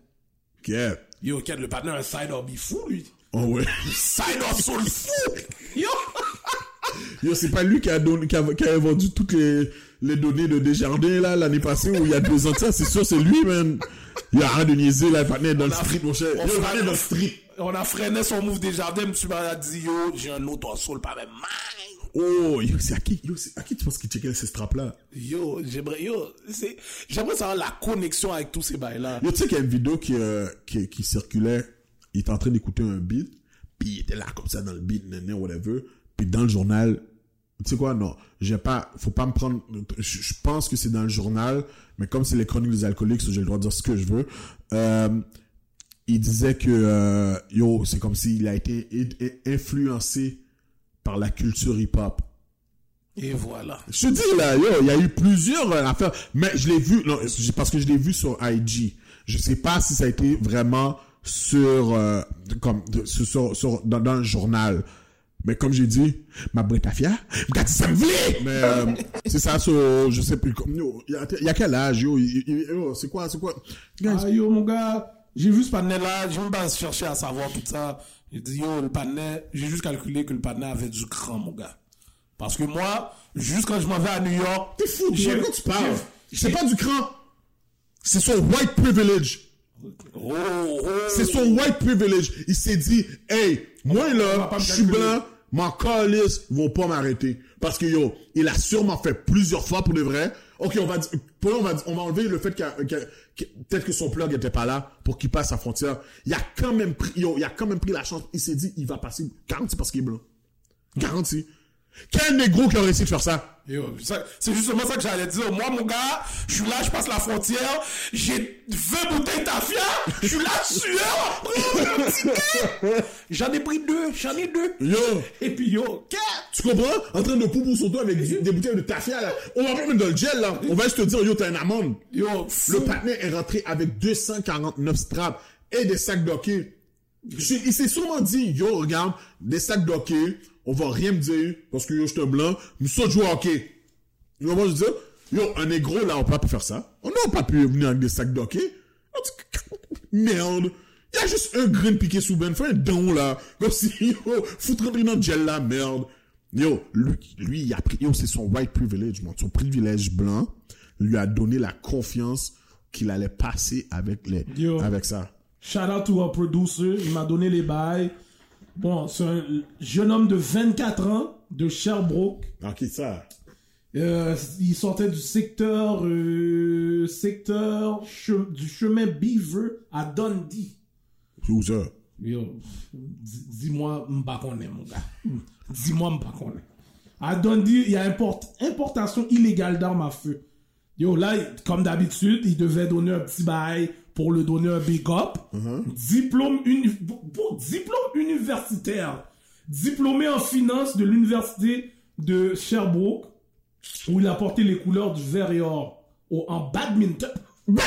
Ok. Yo, quel le partenaire un side hobby fou, lui. Oh ouais. Side hustle fou. Yo. Yo, c'est pas lui qui a, donné, qui a, qui a vendu toutes les, les données de Desjardins, là, l'année passée, ou il y a deux ans de ça, c'est sûr, c'est lui, man. Il y a rien de niaiser, là, le partenaire dans le street, mon cher. fera- partenaire dans le street. On a freiné son move Desjardins, monsieur m'a dit, yo, j'ai un autre hustle pas même. Oh, yo, c'est à qui, yo, c'est à qui tu penses qu'il checkait ces straps-là? Yo, j'aimerais, yo, c'est, j'aimerais savoir la connexion avec tous ces bails-là. Yo, tu sais qu'il y a une vidéo qui, euh, qui, qui circulait, il était en train d'écouter un beat, puis il était là comme ça dans le beat, nan, nan, whatever, puis dans le journal, tu sais quoi, non, j'ai pas, faut pas me prendre, je, pense que c'est dans le journal, mais comme c'est les chroniques des alcooliques, j'ai le droit de dire ce que je veux, euh, il disait que, euh, yo, c'est comme s'il a été influencé par la culture hip-hop. Et voilà. Je te dis là, yo, il y a eu plusieurs euh, affaires, mais je l'ai vu, non, parce que je l'ai vu sur IG. Je sais pas si ça a été vraiment sur, euh, comme, sur, sur, sur- dans, dans le journal. Mais comme j'ai dit, ma bretafia, regarde ça me! Mais, euh, c'est ça, sur, je sais plus, comme, yo, il y y a quel âge, yo, il- il- yo, c'est quoi, c'est quoi? Guys, Ah, yo, mon gars, j'ai vu ce panel-là, j'ai même pas cherché à savoir tout ça. J'ai dit, yo, le panel, j'ai juste calculé que le panel avait du cran, mon gars. Parce que moi, juste quand je m'en vais à New York, t'es fou, j'ai- quoi tu parles? C'est pas du cran. C'est son white privilege. Oh, oh. C'est son white privilege. Il s'est dit, hey, moi là, je suis blanc, mon calice vont pas m'arrêter. Parce que yo, il a sûrement fait plusieurs fois pour de vrai. Ok, on va on va, on va enlever le fait qu'il a- qu'il- peut-être que son plug était pas là pour qu'il passe sa frontière. Il a quand même pris, yo, il a quand même pris la chance. Il s'est dit, il va passer, garanti parce qu'il est blanc. Garanti. Quel négro qui aurait réussi de faire ça? C'est justement ça que j'allais dire. Moi, mon gars, je suis là, je passe la frontière, j'ai 20 bouteilles tafia, je suis là, sueur. J'en ai pris deux, j'en ai deux. Yo, Et puis, yo, qu'est-ce? Tu comprends? En train de poupou sur toi avec des bouteilles de tafia, là. On va pas mettre dans le gel, là. On va juste te dire, yo, t'as une amende. Yo, Le partenaire est rentré avec 249 straps et des sacs d'hockey. Il s'est sûrement dit, yo, regarde, des sacs d'hockey, on va rien me dire, parce que yo, je suis un blanc, nous sommes jouer hockey. Tu vois, moi, je dis, yo, un négro, là, on peut pas faire ça. On n'a pas pu venir avec des sacs dit, Merde. Il y a juste un grain piqué sous ben, fais un don, là. Comme si, yo, foutre rentrer dans le gel, là, merde. Yo, lui, lui, il a pris, yo, c'est son white privilege, son privilège blanc, lui a donné la confiance qu'il allait passer avec les, Yo. avec ça. Shout out to our producer, il m'a donné les bails. Bon, c'est un jeune homme de 24 ans, de Sherbrooke. Ah, qui ça? Euh, il sortait du secteur, euh, secteur che- du chemin Beaver à Dundee. Où ça? Dis-moi, m'pas connaît, mon gars. Dis-moi, m'pas connaît. À Dundee, il y a import- importation illégale d'armes à feu. Yo, là, comme d'habitude, il devait donner un petit bail pour le donner un big up. Diplôme, uni- pour- pour diplôme universitaire. Diplômé en finance de l'université de Sherbrooke, où il a porté les couleurs du vert et or au- en badminton.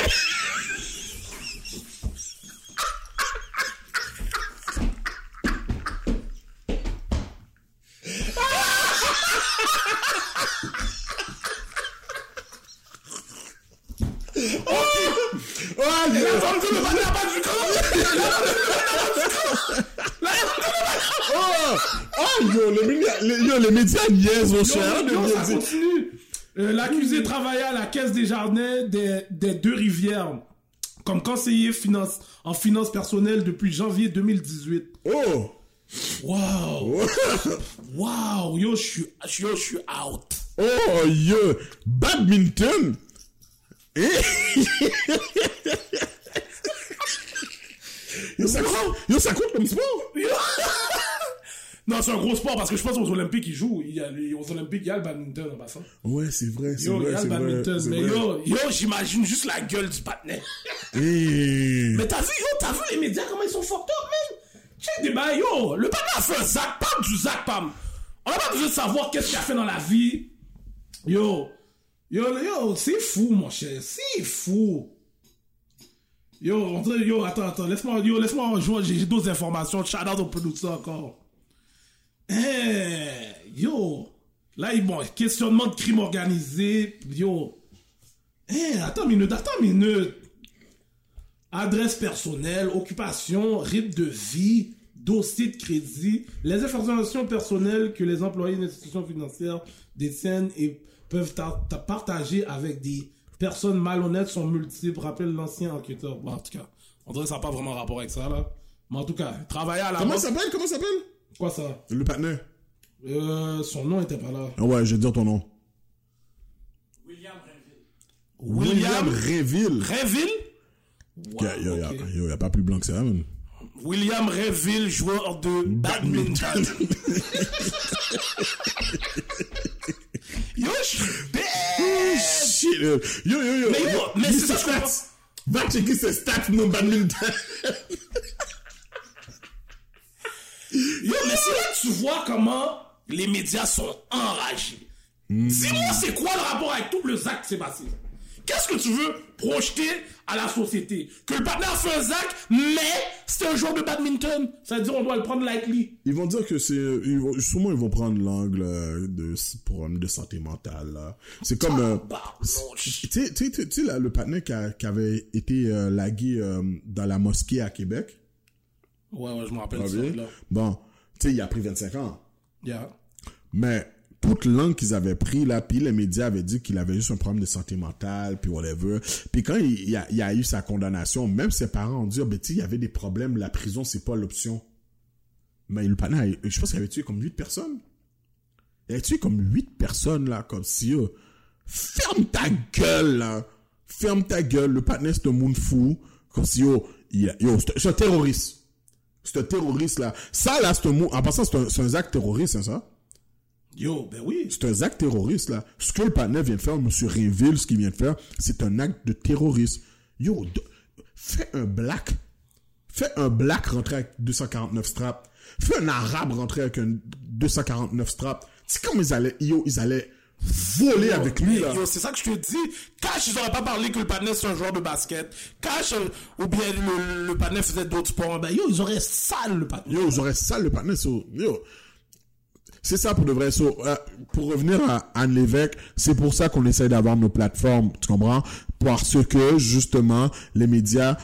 Ah, yo! Oh! Ah, yo, les médias, les, yo, les médias niaisent, mon cher. Ça continue. Euh, L'accusé travaillait à la caisse des jardins des, des deux rivières comme conseiller finance, en finances personnelles depuis janvier 2018. Oh! Wow! Wow! Yo, je suis, yo, je suis out. Oh, yo! Badminton! Eh? yo, ça compte, yo, ça compte comme sport? Non, c'est un gros sport parce que je pense aux Olympiques, ils jouent. Il y a, aux Olympiques, il y a le badminton en passant. Ouais, c'est vrai, c'est Yo, il y vrai, a le vrai. badminton. c'est Mais vrai. yo, yo, j'imagine juste la gueule du patinet. Eh. Mais t'as vu, yo, t'as vu les médias comment ils sont fucked up, man? Check des bails, yo. Le patinet a fait un zac, parle du zac, pam. On n'a pas besoin de savoir qu'est-ce qu'il a fait dans la vie. Yo. Yo, yo, c'est fou, mon cher. C'est fou. Yo, on dirait- yo, attends, attends. Laisse-moi, yo, laisse-moi jouer. J'ai d'autres informations. Shout out au producteur encore. Eh, yo. Là, il- bon, questionnement de crime organisé. Yo. Eh, attends une minute, attends une minute. Adresse personnelle, occupation, rythme de vie, dossier de crédit, les informations personnelles que les employés d'une institution financière détiennent et peuvent ta- ta- partager avec des personnes malhonnêtes sont multiples, rappelle l'ancien enquêteur. Bon, en tout cas, on dirait que ça n'a pas vraiment rapport avec ça, là. Mais en tout cas, travailler à la Comment ça s'appelle? Comment ça s'appelle? Quoi ça? Le partenaire. euh, Son nom était pas là. Ah ouais, je vais dire ton nom. William Renville. William Réville. Réville Yo, yo, yo, ok. yo, y a pas plus blanc que ça, man. William Réville, joueur de badminton. Yo, je suis bête. Shit, yo, yo, yo. yo. Mais yo, mais c'est ça, je. Va checker ses stats non badminton. Yo, mais c'est là que tu vois comment les médias sont enragés. Dis-moi, c'est quoi le rapport avec tout le s'est passé? Qu'est-ce que tu veux projeter à la société? Que le partenaire fait un Zach, mais c'est un joueur de badminton. Ça veut dire on doit le prendre lightly. Ils vont dire que c'est, sûrement ils vont prendre l'angle euh, de problème de santé mentale. C'est comme, euh, Bah, tu sais, le partenaire qui, avait été euh, lagué euh, dans la mosquée à Québec. Ouais, ouais, je me rappelle Ah de ça. Là. Bon, tu sais, il a pris 25 ans. Yeah. Mais toute l'angle qu'ils avaient pris là, puis les médias avaient dit qu'il avait juste un problème de santé mentale, puis whatever. Puis quand il, il a, il a eu sa condamnation, même ses parents ont dit, Ah, ben tu sais, il y avait des problèmes, la prison c'est pas l'option. Mais le panneau, je pense qu'il avait tué comme 8 personnes. Il avait tué comme 8 personnes là, comme si, oh, ferme ta gueule là, ferme ta gueule, le panneau c'est un monde fou, comme si, oh, il yo, c'est un terroriste. C'est un terroriste là. Ça là, c'est un mot, en passant, c'est un, acte terroriste, hein, ça? Yo, ben oui. C'est un acte terroriste, là. Ce que le partenaire vient de faire, M. Réville, ce qu'il vient de faire, c'est un acte de terrorisme. Yo, de- fais un black. Fais un black rentrer avec 249 straps. Fais un arabe rentrer avec un 249 straps. C'est comme ils allaient, yo, ils allaient voler avec lui, là. C'est ça que je te dis. Cash, ils auraient pas parlé que le partenaire c'est un joueur de basket. Cash, euh, ou bien le, le partenaire faisait d'autres sports. Ben yo, ils auraient sale le partenaire. Yo, j'aurais ça le partenaire sur, yo. C'est ça pour de vrai. So, euh, pour revenir à Anne Lévesque, c'est pour ça qu'on essaie d'avoir nos plateformes, tu comprends? Parce que, justement, les médias,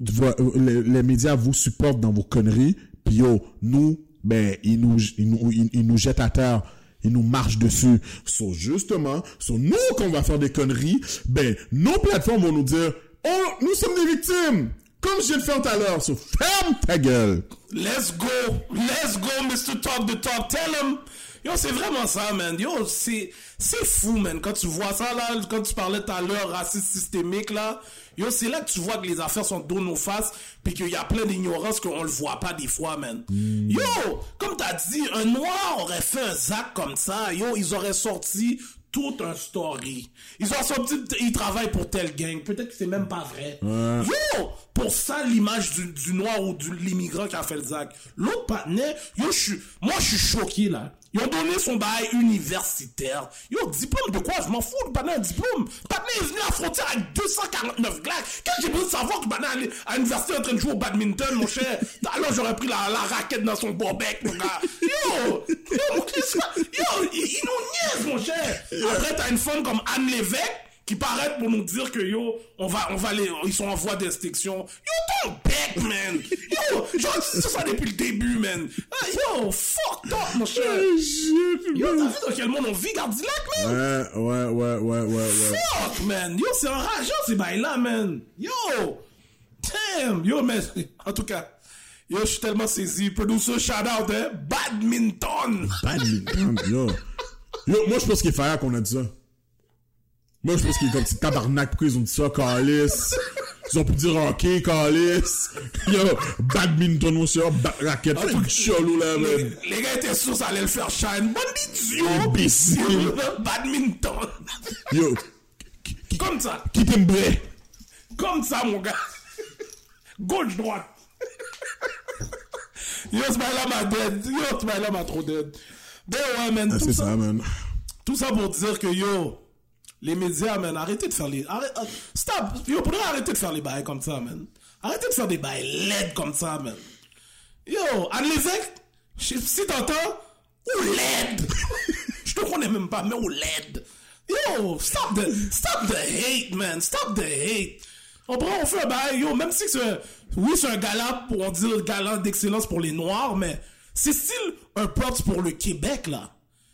vo- les, les médias vous supportent dans vos conneries, puis yo, nous, ben, ils nous, ils nous, ils, ils nous jettent à terre. Ils nous marchent dessus. So, justement, sur nous, quand on va faire des conneries, ben, nos plateformes vont nous dire, oh, nous sommes des victimes! Comme je de faire tout à l'heure. So, ferme ta gueule! Let's go, let's go, Mr. Talk the Talk, tell him. Yo, c'est vraiment ça, man. Yo, c'est, c'est fou, man. Quand tu vois ça, là, quand tu parlais tout à l'heure, racisme systémique, là, yo, c'est là que tu vois que les affaires sont dos nos faces, puis qu'il y a plein d'ignorance qu'on le voit pas des fois, man. Yo, comme t'as dit, un noir aurait fait un zac comme ça, yo, ils auraient sorti tout un story. Ils ont sorti, ils travaillent pour telle gang. Peut-être que c'est même pas vrai. Yo, pour ça, l'image du, du noir ou de l'immigrant qui a fait le zac. L'autre partenaire, yo, je suis, moi, je suis choqué, là. Ils ont donné son bail universitaire. Yo, diplôme de quoi? Je m'en fous, le partenaire, diplôme. Partenaire est venu à la frontière avec 249 glaces. Qu'est-ce que j'ai besoin de savoir que est à l'université en train de jouer au badminton, mon cher? Alors, j'aurais pris la, la raquette dans son bobec, mon gars. Yo! Yo, mon qu'est-ce que- yo, ils, ils nous niaisent, mon cher. Après, t'as une femme comme Anne Lévesque qui paraît pour nous dire que yo, on va, on va les, ils sont en voie d'extinction. Yo, ton bec, man! Yo, j'en dis ça depuis le début, man! Ah, yo, fuck up, mon cher! Yo, t'as vu dans quel monde on vit, Gardilac, man? Ouais, ouais, ouais, ouais, ouais, ouais. Fuck, man! Yo, c'est enrageant, ces bails-là, man! Yo! Damn! Yo, mais, en tout cas, yo, je suis tellement saisi. Producer, shout out, hein? Badminton! Badminton, yo. Yo, moi, je pense qu'il est faillant qu'on a dit ça. Moi, je pense qu'il est comme petit tabarnak. Pourquoi ils ont dit ça, calice? Ils ont pu dire hockey, calice. Yo, badminton, mon cher, ba raquette. Fais une cholou, là, Les, man. les gars étaient sûrs ça allait le faire shine. Bon idiot! Imbécile. Badminton! Yo, Comme ça! qui? Comme ça, mon gars. Gauche, droite. Yo, ce bail-là m'a dead. Yo, ce bail-là m'a trop dead. Ben ouais, man. Ah, tout, c'est ça, ça, man. tout ça pour dire que yo, Les médias, man, arrêtez de faire les... Arrête, euh, stop! Yo, faudrait arrêter de faire les bails comme ça, man. Arrêtez de faire des bails laides comme ça, man. Yo, Anne si t'entends, ou laide! Je te connais même pas, mais ou laide! Yo, stop the, stop the hate, man. Stop the hate. On prend, on fait un bail, yo, même si c'est oui, c'est un gala pour, on dit le gala d'excellence pour les Noirs, mais c'est style un props pour le Québec, là.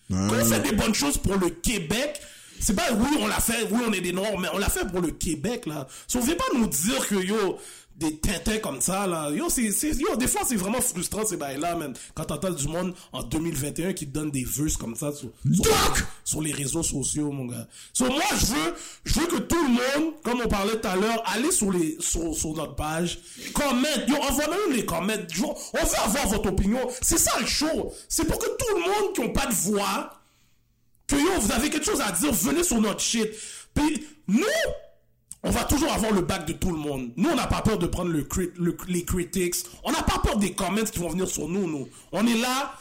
Quand on fait des bonnes choses pour le Québec, c'est pas, oui, on l'a fait, oui, on est des Noirs, mais on l'a fait pour le Québec, là. Si on vient pas nous dire que, yo, des tintins comme ça, là, yo, c'est, yo, des fois, c'est vraiment frustrant, ces bails-là, man. Quand t'entends du monde en 2021 qui te donne des vœux comme ça sur, sur, sur les réseaux sociaux, mon gars. So, moi, je veux, je veux que tout le monde, comme on parlait tout à l'heure, allez sur les, sur, sur notre page, commente, yo, envoie-nous les comments, Yo, on veut avoir votre opinion. C'est ça le show. C'est pour que tout le monde qui n'a pas de voix, vous avez quelque chose à dire, venez sur notre shit. Puis nous, on va toujours avoir le bac de tout le monde. Nous, on n'a pas peur de prendre les critics. On n'a pas peur des comments qui vont venir sur nous, nous. On est là,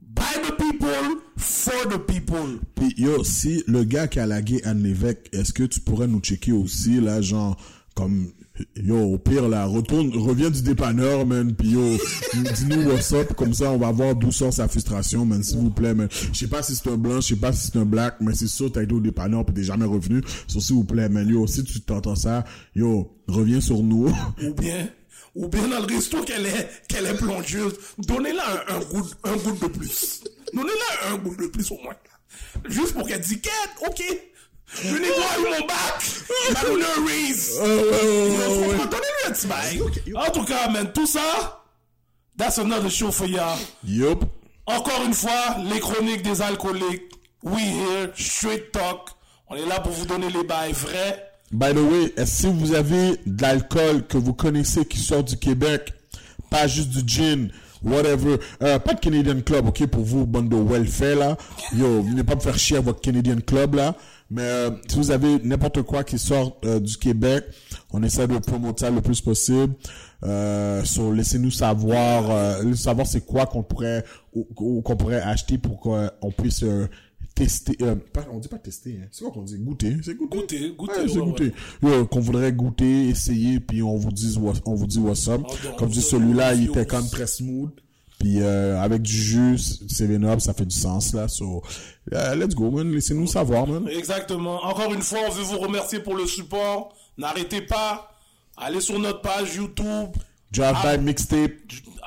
by the people, for the people. Puis yo, si le gars qui a lagué Anne Lévesque, est-ce que tu pourrais nous checker aussi, là, genre, comme, yo, au pire, là, retourne, reviens du dépanneur, man, puis yo, dis-nous what's up, comme ça, on va voir d'où sort sa frustration, man, s'il vous plaît, man. Je sais pas si c'est un blanc, je sais pas si c'est un black, mais c'est sûr, t'as été au dépanneur, puis t'es jamais revenu. So, s'il vous plaît, man, yo, si tu t'entends ça, yo, reviens sur nous. Ou bien, ou bien dans le resto qu'elle est, qu'elle est plongeuse. Donnez-la un, un goût, un goût de plus. Donnez-la un goût de plus au moins. Juste pour qu'elle dise, ok. Négro a eu mon bac. M'a donné un raise. Bail. En tout cas, man, tout ça, that's another show for y'all. Yup. Encore une fois, les chroniques des alcooliques. We here, straight talk. On est là pour vous donner les bails vrais. By the way, que vous avez de l'alcool que vous connaissez qui sort du Québec, pas juste du gin, whatever, euh, pas de Canadian Club, ok, pour vous, bande de welfare là, yo, venez pas me faire chier avec votre Canadian Club là, mais euh, si vous avez n'importe quoi qui sort euh, du Québec, on essaie de promouvoir ça le plus possible. Euh, so, laissez-nous savoir, euh, savoir c'est quoi qu'on pourrait ou- ou qu'on pourrait acheter pour qu'on puisse euh, tester. euh, on dit pas tester, hein. c'est quoi qu'on dit? Goûter, c'est goûter. Goûter, goûter, Ouais, c'est ouais, goûter. Qu'on voudrait goûter, essayer, puis on vous dit what- on vous dit what's up. donc, Comme je dis, celui-là, il était quand même très smooth. Puis euh, avec du jus, 7-Up, ça fait du sens là. So, let's go, man. Laissez-nous savoir, man. Exactement. Encore une fois, on veut vous remercier pour le support. N'arrêtez pas. Allez sur notre page YouTube. Drive Ah. by mixtape.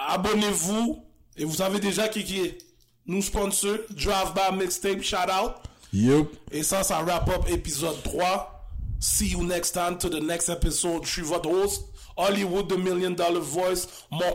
Abonnez-vous. Et vous savez déjà qui, qui est nous sponsor. Drive by Mixtape. Shout out. Yup. Et ça, ça wrap up épisode 3. See you next time to the next episode. Je suis votre host, Hollywood, the Million Dollar Voice. Mon